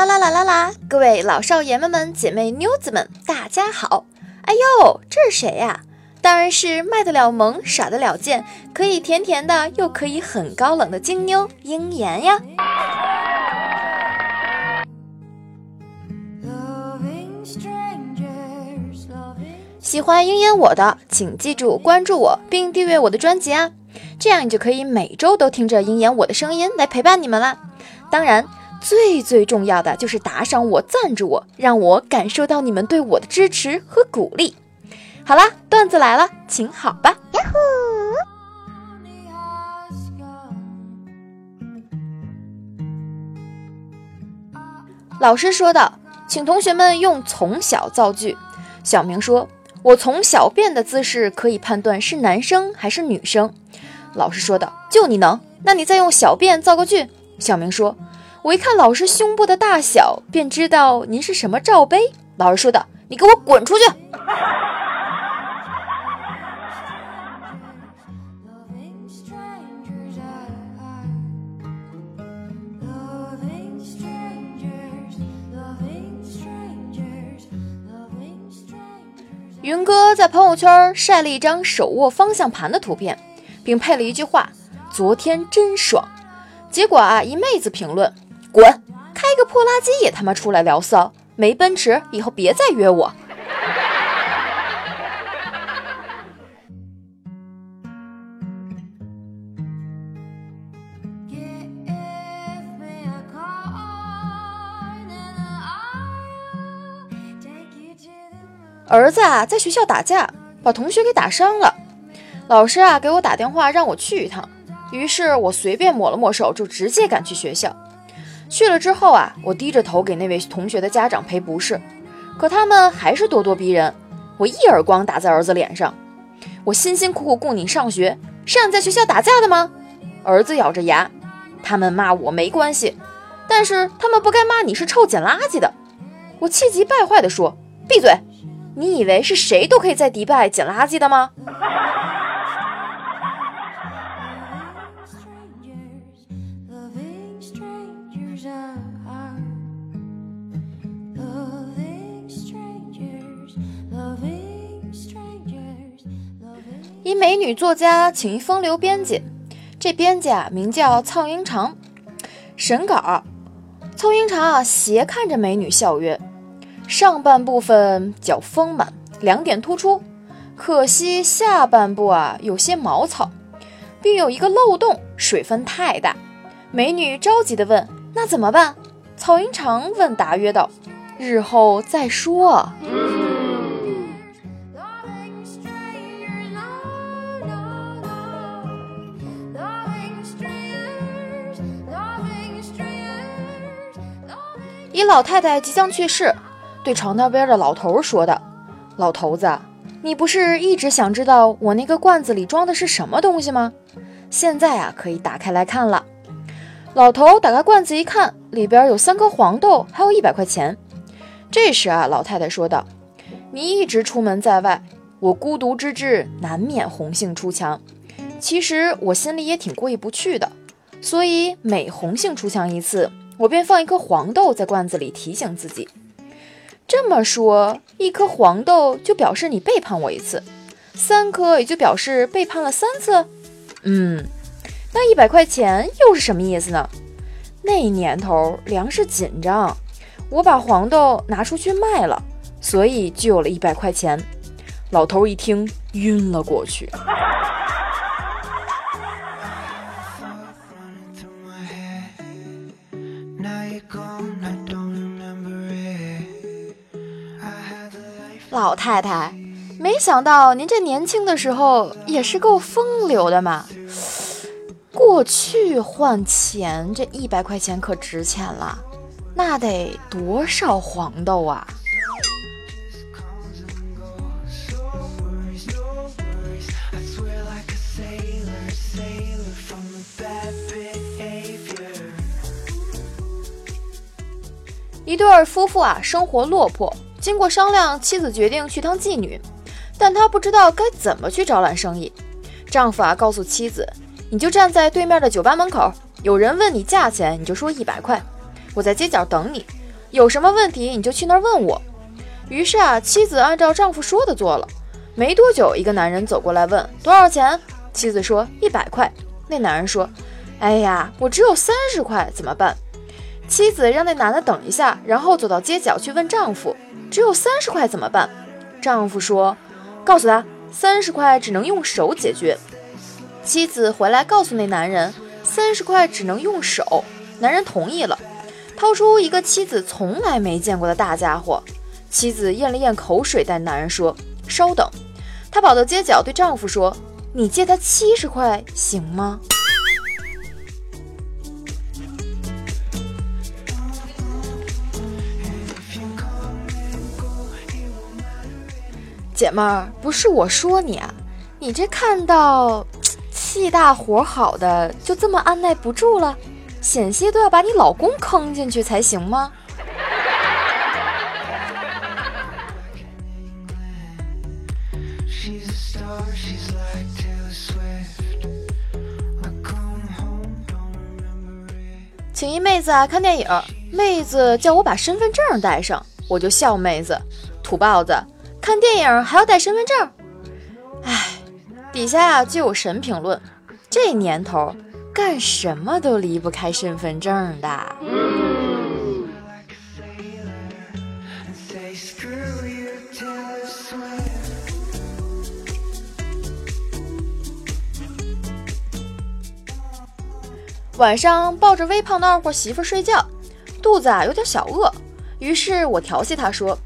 啦啦啦啦啦！各位老少爷们们、姐妹妞子们，大家好！哎呦，这是谁呀？当然是卖得了萌、耍得了贱、可以甜甜的又可以很高冷的金妞鹰妍呀！喜欢鹰妍我的，请记住关注我并订阅我的专辑啊！这样你就可以每周都听着鹰妍我的声音来陪伴你们啦。当然。最最重要的就是打赏我、赞助我，让我感受到你们对我的支持和鼓励。好啦，段子来了，请好吧。呀呼！老师说道，请同学们用从小造句。小明说：“我从小便的姿势可以判断是男生还是女生。”老师说道：“就你能？那你再用小便造个句。”小明说。我一看老师胸部的大小，便知道您是什么罩杯。老师说道：“你给我滚出去！”云哥在朋友圈晒了一张手握方向盘的图片，并配了一句话：“昨天真爽。”结果啊，一妹子评论。滚！开个破垃圾也他妈出来聊骚，没奔驰以后别再约我。儿子啊，在学校打架，把同学给打伤了。老师啊，给我打电话让我去一趟，于是我随便抹了抹手，就直接赶去学校。去了之后啊，我低着头给那位同学的家长赔不是，可他们还是咄咄逼人。我一耳光打在儿子脸上。我辛辛苦苦供你上学，是让你在学校打架的吗？儿子咬着牙。他们骂我没关系，但是他们不该骂你是臭捡垃圾的。我气急败坏地说：“闭嘴！你以为是谁都可以在迪拜捡垃圾的吗？”一美女作家请一风流编辑，这编辑啊名叫曹英长。审稿：曹英长斜看着美女笑曰：“上半部分较丰满，两点突出，可惜下半部啊有些毛糙，并有一个漏洞，水分太大。”美女着急地问：“那怎么办？”曹英长问答曰道：“日后再说。”一老太太即将去世，对床那边的老头说道：“老头子，你不是一直想知道我那个罐子里装的是什么东西吗？现在啊，可以打开来看了。”老头打开罐子一看，里边有三颗黄豆，还有一百块钱。这时啊，老太太说道：“你一直出门在外，我孤独之至，难免红杏出墙。其实我心里也挺过意不去的，所以每红杏出墙一次。”我便放一颗黄豆在罐子里，提醒自己。这么说，一颗黄豆就表示你背叛我一次，三颗也就表示背叛了三次。嗯，那一百块钱又是什么意思呢？那年头粮食紧张，我把黄豆拿出去卖了，所以就有了一百块钱。老头一听，晕了过去。老太太，没想到您这年轻的时候也是够风流的嘛！过去换钱，这一百块钱可值钱了，那得多少黄豆啊！一对夫妇啊，生活落魄。经过商量，妻子决定去当妓女，但她不知道该怎么去招揽生意。丈夫啊，告诉妻子：“你就站在对面的酒吧门口，有人问你价钱，你就说一百块。我在街角等你，有什么问题你就去那儿问我。”于是啊，妻子按照丈夫说的做了。没多久，一个男人走过来问：“多少钱？”妻子说：“一百块。”那男人说：“哎呀，我只有三十块，怎么办？”妻子让那男的等一下，然后走到街角去问丈夫：“只有三十块怎么办？”丈夫说：“告诉他，三十块只能用手解决。”妻子回来告诉那男人：“三十块只能用手。”男人同意了，掏出一个妻子从来没见过的大家伙。妻子咽了咽口水，对男人说：“稍等。”她跑到街角对丈夫说：“你借他七十块行吗？”姐妹儿，不是我说你啊，你这看到 气大活好的，就这么按耐不住了，险些都要把你老公坑进去才行吗？请一妹子啊看电影，妹子叫我把身份证带上，我就笑妹子土包子。看电影还要带身份证，哎，底下就有神评论，这年头干什么都离不开身份证的。晚上抱着微胖的二货媳妇睡觉，肚子啊有点小饿，于是我调戏她说。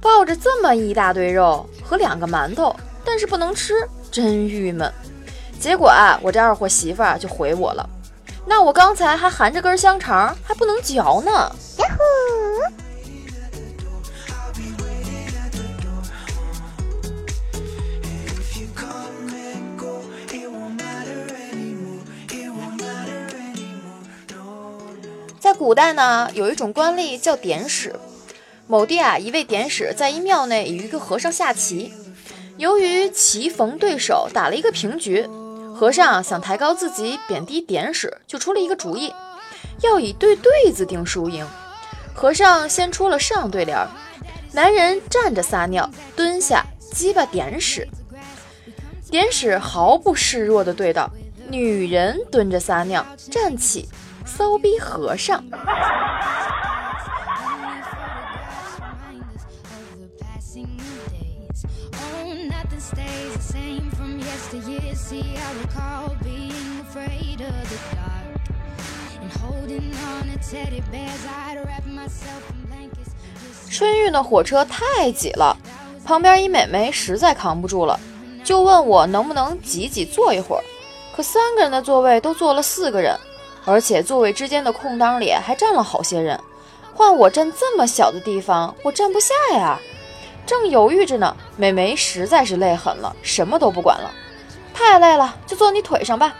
抱着这么一大堆肉和两个馒头，但是不能吃，真郁闷。结果啊，我这二货媳妇儿就回我了，那我刚才还含着根香肠，还不能嚼呢。呀呼！在古代呢，有一种官吏叫典史。某地啊，一位典史在一庙内与一个和尚下棋，由于棋逢对手，打了一个平局。和尚想抬高自己，贬低典史，就出了一个主意，要以对对子定输赢。和尚先出了上对联：男人站着撒尿，蹲下鸡巴典史。典史毫不示弱地对道：女人蹲着撒尿，站起骚逼和尚。春运的火车太挤了，旁边一美眉实在扛不住了，就问我能不能挤挤坐一会儿。可三个人的座位都坐了四个人，而且座位之间的空档里还站了好些人，换我站这么小的地方，我站不下呀。正犹豫着呢，美眉实在是累狠了，什么都不管了。太累了，就坐你腿上吧，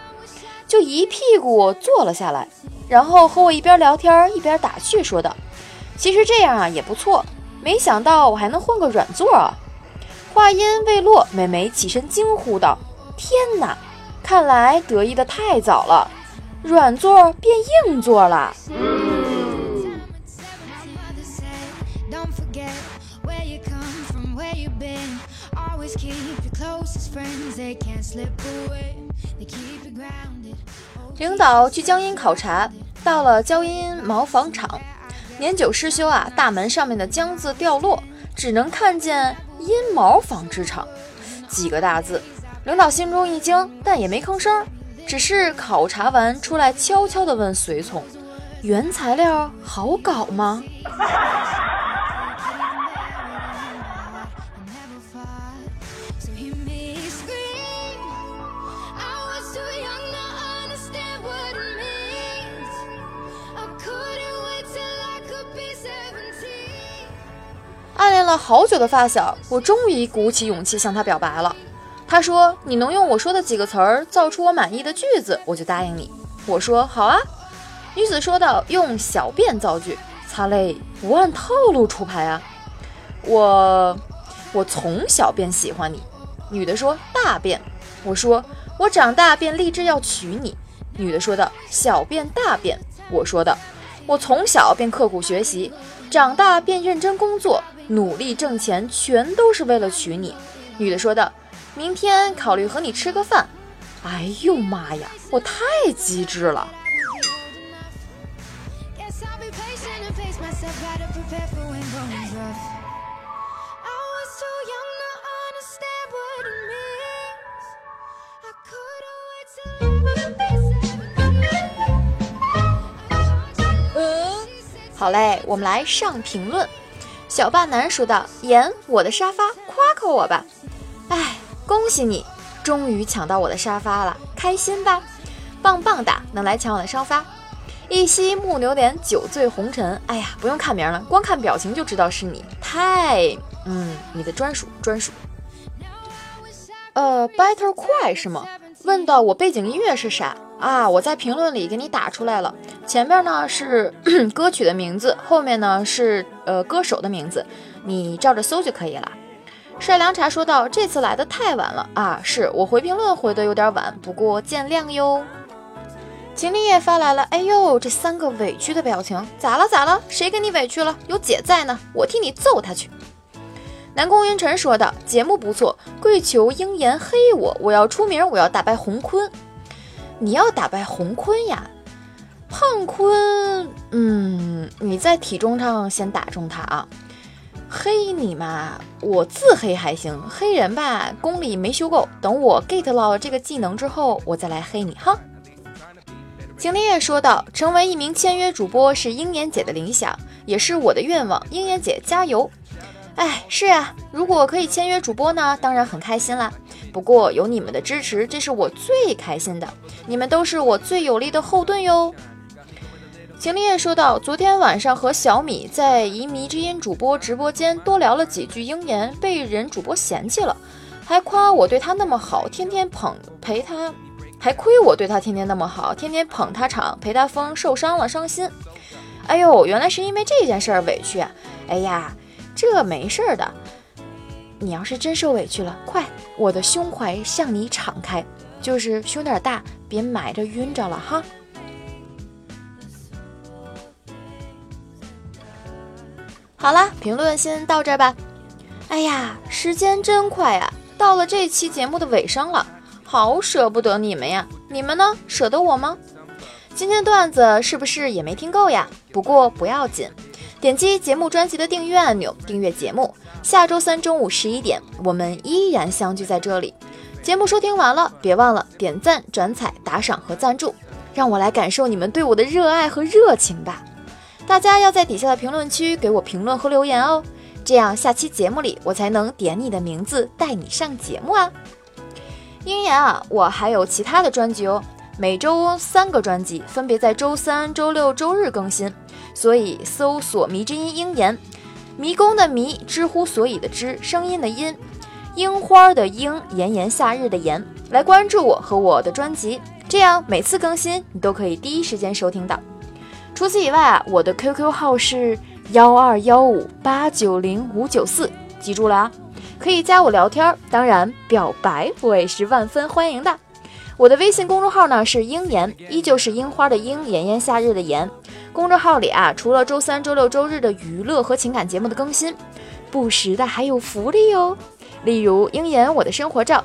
就一屁股坐了下来，然后和我一边聊天一边打趣说道：“其实这样啊也不错，没想到我还能换个软座啊。”话音未落，美眉起身惊呼道：“天哪，看来得意的太早了，软座变硬座了。”领导去江阴考察，到了江阴毛纺厂，年久失修啊，大门上面的江字掉落，只能看见“阴毛纺织厂”几个大字。领导心中一惊，但也没吭声，只是考察完出来，悄悄地问随从：“原材料好搞吗？”暗恋了好久的发小，我终于鼓起勇气向他表白了。他说：“你能用我说的几个词儿造出我满意的句子，我就答应你。”我说：“好啊。”女子说道：“用小便造句，擦泪不按套路出牌啊。”我我从小便喜欢你。女的说：“大便。”我说：“我长大便立志要娶你。”女的说道：“小便大便。”我说道：“我从小便刻苦学习。”长大便认真工作，努力挣钱，全都是为了娶你。”女的说道：“明天考虑和你吃个饭。”哎呦妈呀，我太机智了！好嘞，我们来上评论。小霸男说道：“言我的沙发，夸夸我吧。”哎，恭喜你，终于抢到我的沙发了，开心吧？棒棒哒，能来抢我的沙发。一夕木牛脸，酒醉红尘。哎呀，不用看名了，光看表情就知道是你。太，嗯，你的专属专属。呃，Better 快是吗？问到我背景音乐是啥？啊，我在评论里给你打出来了。前面呢是 歌曲的名字，后面呢是呃歌手的名字，你照着搜就可以了。帅凉茶说道：“这次来的太晚了啊，是我回评论回的有点晚，不过见谅哟。”秦林也发来了，哎呦，这三个委屈的表情，咋了咋了？谁给你委屈了？有姐在呢，我替你揍他去。南宫云晨说道：“节目不错，跪求鹰眼黑我，我要出名，我要打败洪坤。”你要打败红坤呀，胖坤，嗯，你在体重上先打中他啊。黑你嘛，我自黑还行，黑人吧功力没修够，等我 get 到这个技能之后，我再来黑你哈。景林也说道：“成为一名签约主播是鹰眼姐的理想，也是我的愿望。鹰眼姐加油！哎，是啊，如果可以签约主播呢，当然很开心啦。不过有你们的支持，这是我最开心的。你们都是我最有力的后盾哟。秦林也说道：“昨天晚上和小米在一迷之音主播直播间多聊了几句鹰言，被人主播嫌弃了，还夸我对他那么好，天天捧陪他，还亏我对他天天那么好，天天捧他场，陪他疯，受伤了，伤心。哎呦，原来是因为这件事儿委屈啊！哎呀，这没事儿的。”你要是真受委屈了，快，我的胸怀向你敞开，就是胸有点大，别埋着晕着了哈。好啦，评论先到这儿吧。哎呀，时间真快啊，到了这期节目的尾声了，好舍不得你们呀。你们呢，舍得我吗？今天段子是不是也没听够呀？不过不要紧，点击节目专辑的订阅按钮，订阅节目。下周三中午十一点，我们依然相聚在这里。节目收听完了，别忘了点赞、转采、打赏和赞助，让我来感受你们对我的热爱和热情吧。大家要在底下的评论区给我评论和留言哦，这样下期节目里我才能点你的名字带你上节目啊。鹰眼啊，我还有其他的专辑哦，每周三个专辑，分别在周三、周六、周日更新，所以搜索“迷之音鹰眼”。迷宫的迷，知乎所以的知，声音的音，樱花的樱，炎炎夏日的炎，来关注我和我的专辑，这样每次更新你都可以第一时间收听到。除此以外啊，我的 QQ 号是幺二幺五八九零五九四，记住了啊，可以加我聊天，当然表白我也是万分欢迎的。我的微信公众号呢是樱言，依旧是樱花的樱，炎炎夏日的炎。公众号里啊，除了周三、周六、周日的娱乐和情感节目的更新，不时的还有福利哦，例如鹰眼我的生活照，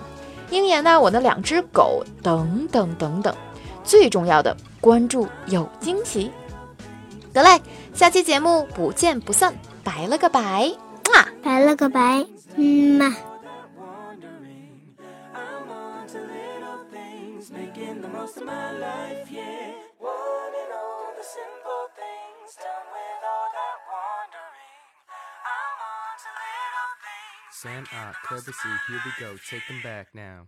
鹰眼呢我的两只狗等等等等。最重要的，关注有惊喜。得嘞，下期节目不见不散，拜了个拜，啊，拜了个拜，嗯嘛。Sam Ott, Clever here we go, take them back now.